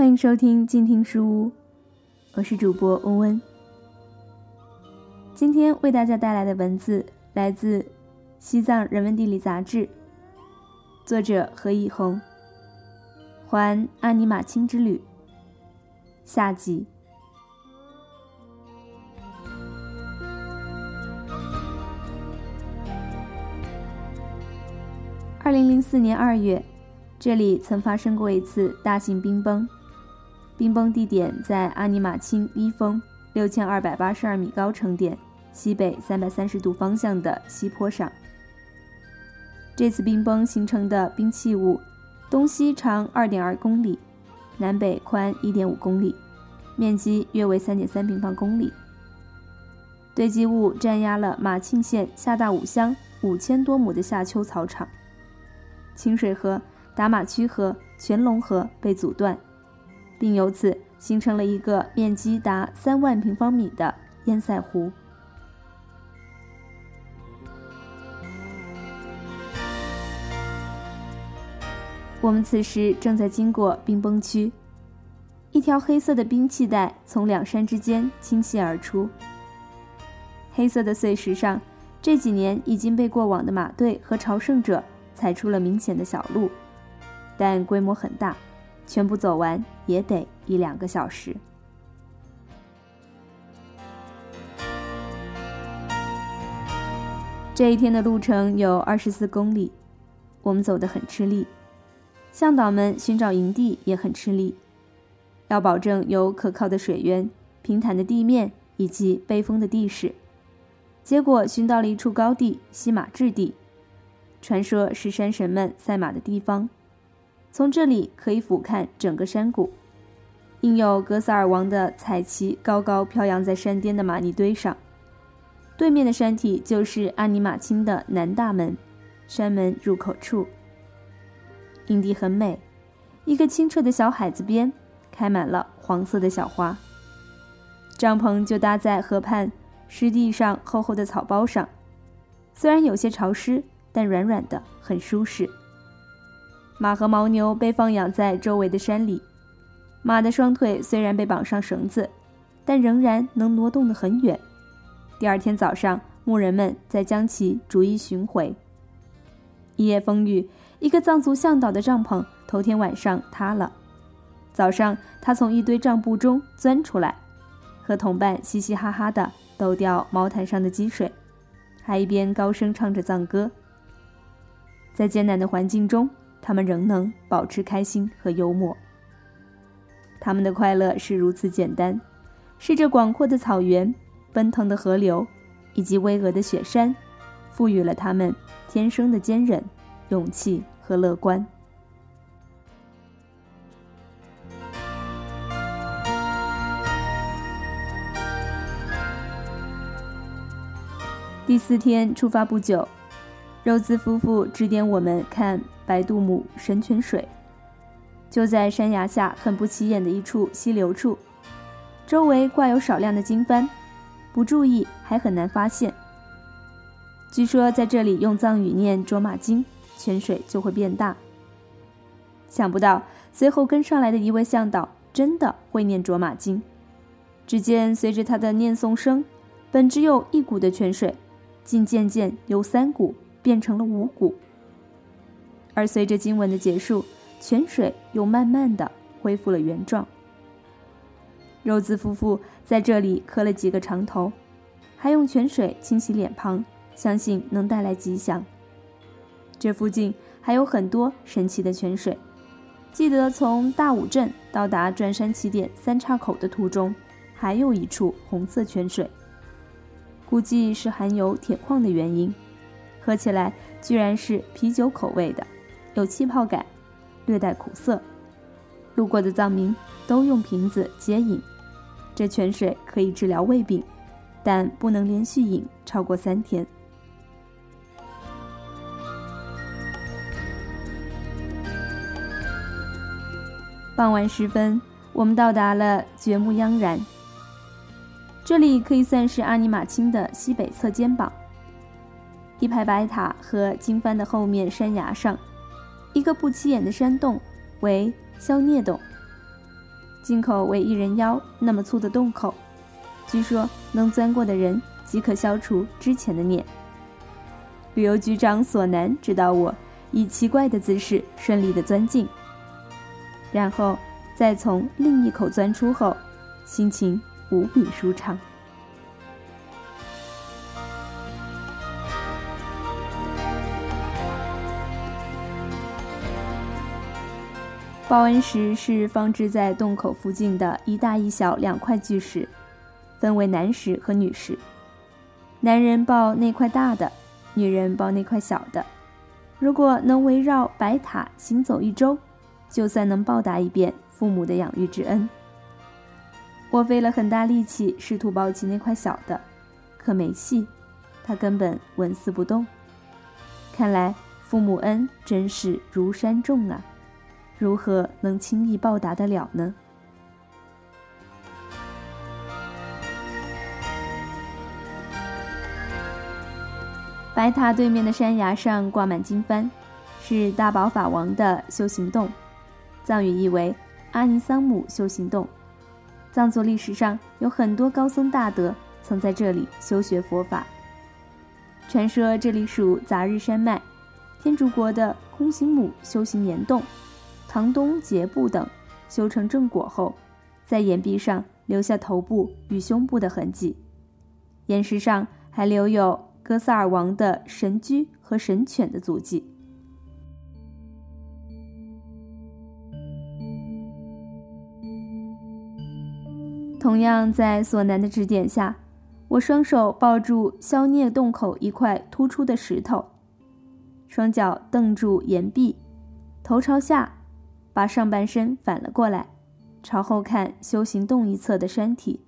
欢迎收听静听书屋，我是主播温温。今天为大家带来的文字来自《西藏人文地理杂志》，作者何以红。环阿尼玛卿之旅下集。二零零四年二月，这里曾发生过一次大型冰崩。冰崩地点在阿尼玛钦一峰六千二百八十二米高程点西北三百三十度方向的西坡上。这次冰崩形成的冰器物，东西长二点二公里，南北宽一点五公里，面积约为三点三平方公里。堆积物占压了马庆县下大五乡五千多亩的夏秋草场，清水河、达马区河、全龙河被阻断。并由此形成了一个面积达三万平方米的堰塞湖。我们此时正在经过冰崩区，一条黑色的冰气带从两山之间倾泻而出。黑色的碎石上，这几年已经被过往的马队和朝圣者踩出了明显的小路，但规模很大。全部走完也得一两个小时。这一天的路程有二十四公里，我们走得很吃力，向导们寻找营地也很吃力，要保证有可靠的水源、平坦的地面以及背风的地势。结果寻到了一处高地——西马质地，传说是山神们赛马的地方。从这里可以俯瞰整个山谷，印有格萨尔王的彩旗高高飘扬在山巅的玛尼堆上。对面的山体就是阿尼玛卿的南大门，山门入口处。营地很美，一个清澈的小海子边开满了黄色的小花。帐篷就搭在河畔湿地上厚厚的草包上，虽然有些潮湿，但软软的，很舒适。马和牦牛被放养在周围的山里，马的双腿虽然被绑上绳子，但仍然能挪动得很远。第二天早上，牧人们再将其逐一寻回。一夜风雨，一个藏族向导的帐篷头天晚上塌了。早上，他从一堆帐布中钻出来，和同伴嘻嘻哈哈地抖掉毛毯上的积水，还一边高声唱着藏歌。在艰难的环境中。他们仍能保持开心和幽默。他们的快乐是如此简单，是这广阔的草原、奔腾的河流以及巍峨的雪山，赋予了他们天生的坚韧、勇气和乐观。第四天出发不久，肉孜夫妇指点我们看。白杜姆神泉水就在山崖下很不起眼的一处溪流处，周围挂有少量的经幡，不注意还很难发现。据说在这里用藏语念卓玛经，泉水就会变大。想不到随后跟上来的一位向导真的会念卓玛经，只见随着他的念诵声，本只有一股的泉水，竟渐渐由三股变成了五股。而随着经文的结束，泉水又慢慢的恢复了原状。肉孜夫妇在这里磕了几个长头，还用泉水清洗脸庞，相信能带来吉祥。这附近还有很多神奇的泉水。记得从大武镇到达转山起点三岔口的途中，还有一处红色泉水，估计是含有铁矿的原因，喝起来居然是啤酒口味的。有气泡感，略带苦涩。路过的藏民都用瓶子接饮。这泉水可以治疗胃病，但不能连续饮超过三天。傍晚时分，我们到达了觉木央然。这里可以算是阿尼玛卿的西北侧肩膀。一排白塔和经幡的后面山崖上。一个不起眼的山洞为消孽洞，进口为一人腰那么粗的洞口，据说能钻过的人即可消除之前的念。旅游局长索南指导我以奇怪的姿势顺利的钻进，然后再从另一口钻出后，心情无比舒畅。报恩石是放置在洞口附近的一大一小两块巨石，分为男石和女石。男人抱那块大的，女人抱那块小的。如果能围绕白塔行走一周，就算能报答一遍父母的养育之恩。我费了很大力气试图抱起那块小的，可没戏，它根本纹丝不动。看来父母恩真是如山重啊！如何能轻易报答得了呢？白塔对面的山崖上挂满经幡，是大宝法王的修行洞，藏语意为阿尼桑姆修行洞。藏族历史上有很多高僧大德曾在这里修学佛法。传说这里属杂日山脉，天竺国的空行母修行岩洞。唐东杰布等修成正果后，在岩壁上留下头部与胸部的痕迹，岩石上还留有哥萨尔王的神驹和神犬的足迹。同样在索南的指点下，我双手抱住消孽洞口一块突出的石头，双脚蹬住岩壁，头朝下。把上半身反了过来，朝后看修行洞一侧的山体，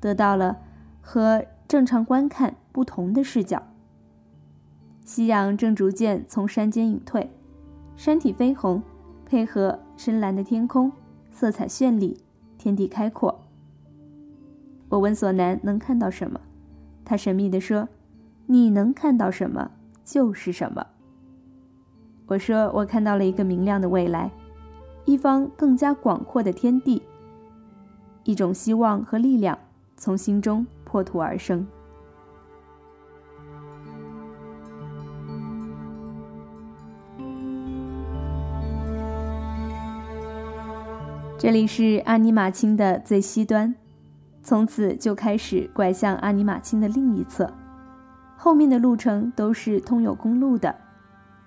得到了和正常观看不同的视角。夕阳正逐渐从山间隐退，山体绯红，配合深蓝的天空，色彩绚丽，天地开阔。我问索南能看到什么，他神秘地说：“你能看到什么就是什么。”我说：“我看到了一个明亮的未来。”一方更加广阔的天地，一种希望和力量从心中破土而生。这里是阿尼玛卿的最西端，从此就开始拐向阿尼玛卿的另一侧，后面的路程都是通有公路的。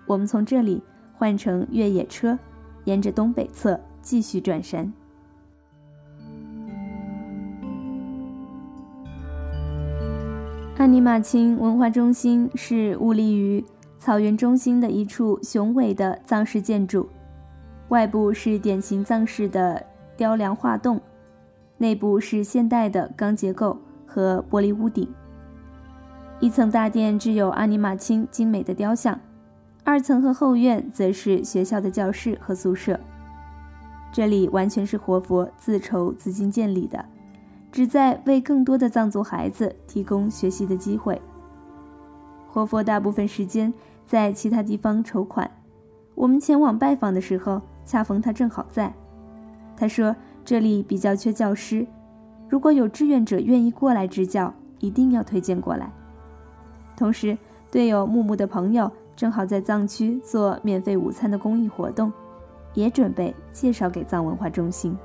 我们从这里换乘越野车。沿着东北侧继续转山。阿尼玛卿文化中心是兀立于草原中心的一处雄伟的藏式建筑，外部是典型藏式的雕梁画栋，内部是现代的钢结构和玻璃屋顶。一层大殿置有阿尼玛卿精美的雕像。二层和后院则是学校的教室和宿舍，这里完全是活佛自筹资金建立的，旨在为更多的藏族孩子提供学习的机会。活佛大部分时间在其他地方筹款，我们前往拜访的时候，恰逢他正好在。他说这里比较缺教师，如果有志愿者愿意过来支教，一定要推荐过来。同时，对有木木的朋友。正好在藏区做免费午餐的公益活动，也准备介绍给藏文化中心。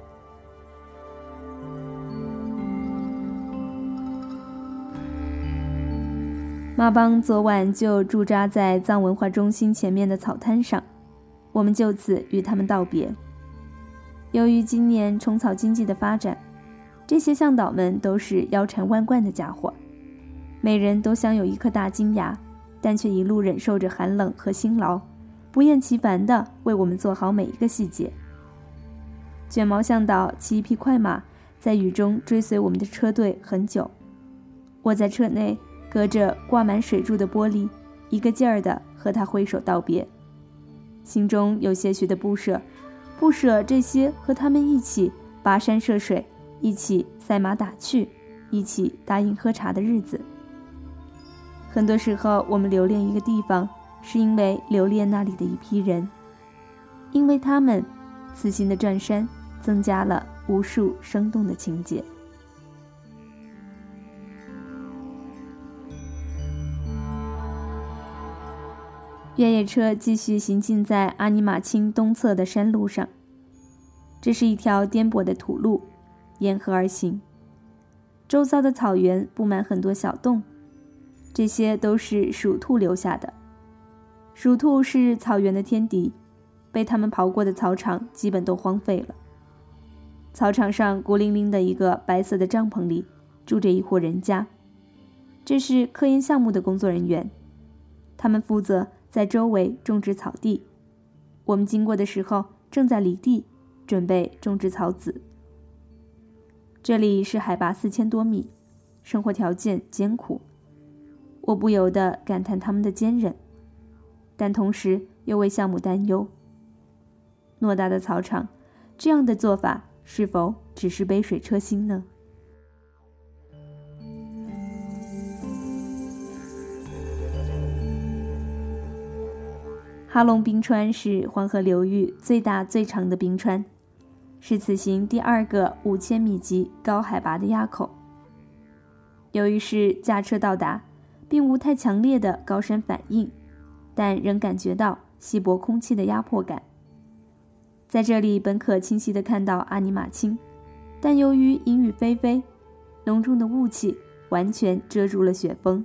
马邦昨晚就驻扎在藏文化中心前面的草滩上，我们就此与他们道别。由于今年虫草经济的发展，这些向导们都是腰缠万贯的家伙，每人都镶有一颗大金牙。但却一路忍受着寒冷和辛劳，不厌其烦地为我们做好每一个细节。卷毛向导骑一匹快马，在雨中追随我们的车队很久。我在车内隔着挂满水柱的玻璃，一个劲儿地和他挥手道别，心中有些许的不舍，不舍这些和他们一起跋山涉水、一起赛马打趣、一起答应喝茶的日子。很多时候，我们留恋一个地方，是因为留恋那里的一批人，因为他们此行的转山增加了无数生动的情节。越野车继续行进在阿尼玛卿东侧的山路上，这是一条颠簸的土路，沿河而行。周遭的草原布满很多小洞，这些都是鼠兔留下的。鼠兔是草原的天敌，被它们刨过的草场基本都荒废了。草场上孤零零的一个白色的帐篷里，住着一户人家，这是科研项目的工作人员，他们负责在周围种植草地。我们经过的时候，正在犁地，准备种植草籽。这里是海拔四千多米，生活条件艰苦，我不由得感叹他们的坚韧。但同时又为项目担忧。偌大的草场，这样的做法是否只是杯水车薪呢？哈龙冰川是黄河流域最大最长的冰川，是此行第二个五千米级高海拔的垭口。由于是驾车到达，并无太强烈的高山反应。但仍感觉到稀薄空气的压迫感。在这里本可清晰地看到阿尼玛卿，但由于阴雨霏霏，浓重的雾气完全遮住了雪峰，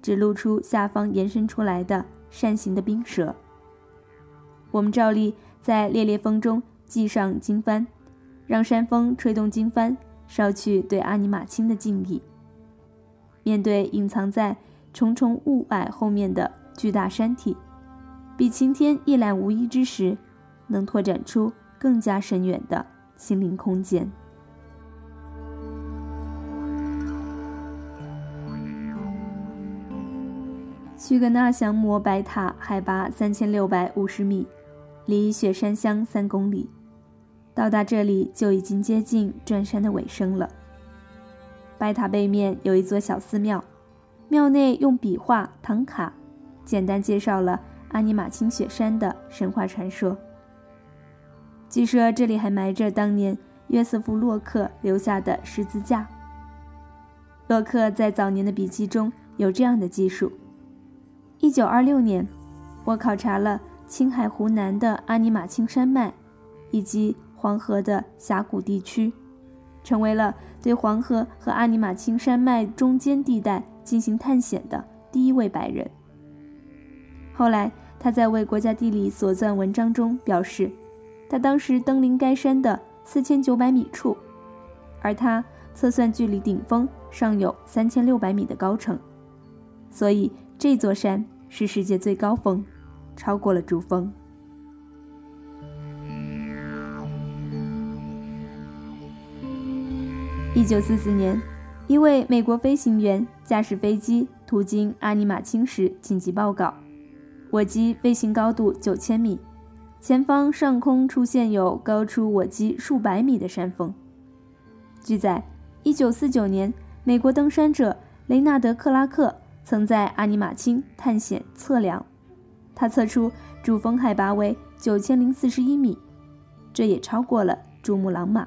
只露出下方延伸出来的扇形的冰舌。我们照例在烈烈风中系上经幡，让山风吹动经幡，捎去对阿尼玛卿的敬意。面对隐藏在重重雾霭后面的。巨大山体，比晴天一览无遗之时，能拓展出更加深远的心灵空间。曲格纳降魔白塔海拔三千六百五十米，离雪山乡三公里。到达这里就已经接近转山的尾声了。白塔背面有一座小寺庙，庙内用笔画唐卡。简单介绍了阿尼玛卿雪山的神话传说。据说这里还埋着当年约瑟夫·洛克留下的十字架。洛克在早年的笔记中有这样的记述：一九二六年，我考察了青海湖南的阿尼玛卿山脉，以及黄河的峡谷地区，成为了对黄河和阿尼玛卿山脉中间地带进行探险的第一位白人。后来，他在为国家地理所撰文章中表示，他当时登临该山的四千九百米处，而他测算距离顶峰尚有三千六百米的高程，所以这座山是世界最高峰，超过了珠峰。一九四四年，一位美国飞行员驾驶飞机途经阿尼玛卿时紧急报告。我机飞行高度九千米，前方上空出现有高出我机数百米的山峰。据载，一九四九年，美国登山者雷纳德·克拉克曾在阿尼玛卿探险测量，他测出主峰海拔为九千零四十一米，这也超过了珠穆朗玛。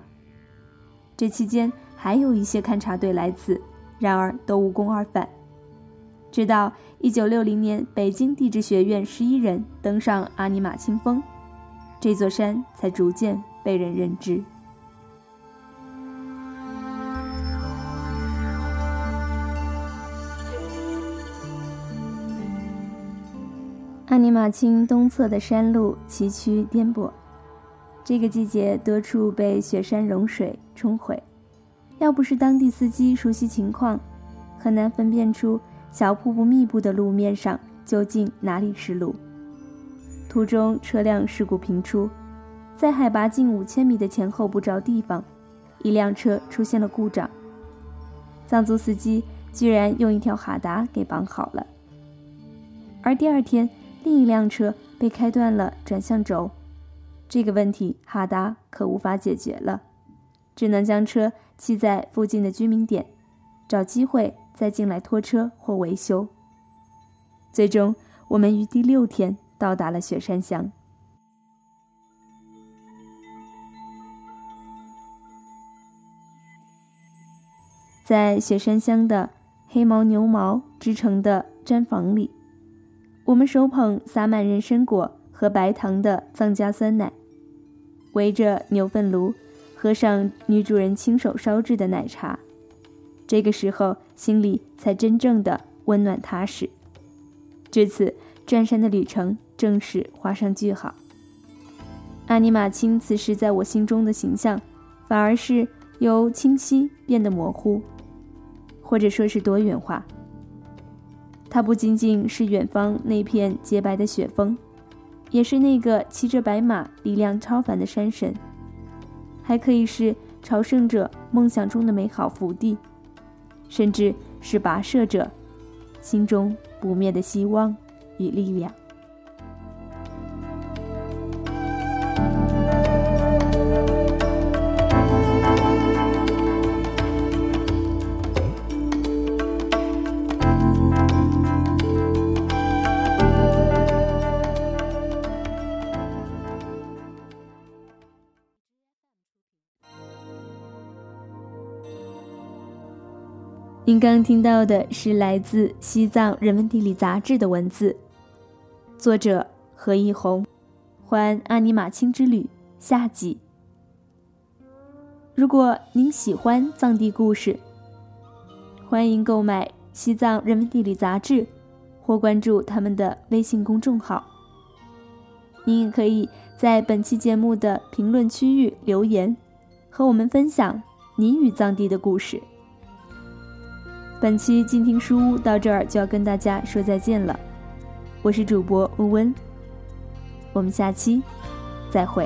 这期间还有一些勘察队来此，然而都无功而返。直到一九六零年，北京地质学院十一人登上阿尼玛卿峰，这座山才逐渐被人认知。阿尼玛卿东侧的山路崎岖颠簸，这个季节多处被雪山融水冲毁，要不是当地司机熟悉情况，很难分辨出。小瀑布密布的路面上，究竟哪里是路？途中车辆事故频出，在海拔近五千米的前后不着地方，一辆车出现了故障。藏族司机居然用一条哈达给绑好了。而第二天，另一辆车被开断了转向轴，这个问题哈达可无法解决了，只能将车弃在附近的居民点，找机会。再进来拖车或维修。最终，我们于第六天到达了雪山乡。在雪山乡的黑牦牛毛织成的毡房里，我们手捧撒满人参果和白糖的藏家酸奶，围着牛粪炉，喝上女主人亲手烧制的奶茶。这个时候，心里才真正的温暖踏实。至此，转山的旅程正式画上句号。阿尼玛卿此时在我心中的形象，反而是由清晰变得模糊。或者说是多元化。它不仅仅是远方那片洁白的雪峰，也是那个骑着白马、力量超凡的山神，还可以是朝圣者梦想中的美好福地，甚至是跋涉者心中不灭的希望与力量。您刚听到的是来自《西藏人文地理》杂志的文字，作者何一红，《环阿尼玛卿之旅》下集。如果您喜欢藏地故事，欢迎购买《西藏人文地理》杂志，或关注他们的微信公众号。您也可以在本期节目的评论区域留言，和我们分享你与藏地的故事。本期静听书屋到这儿就要跟大家说再见了，我是主播温温，我们下期再会。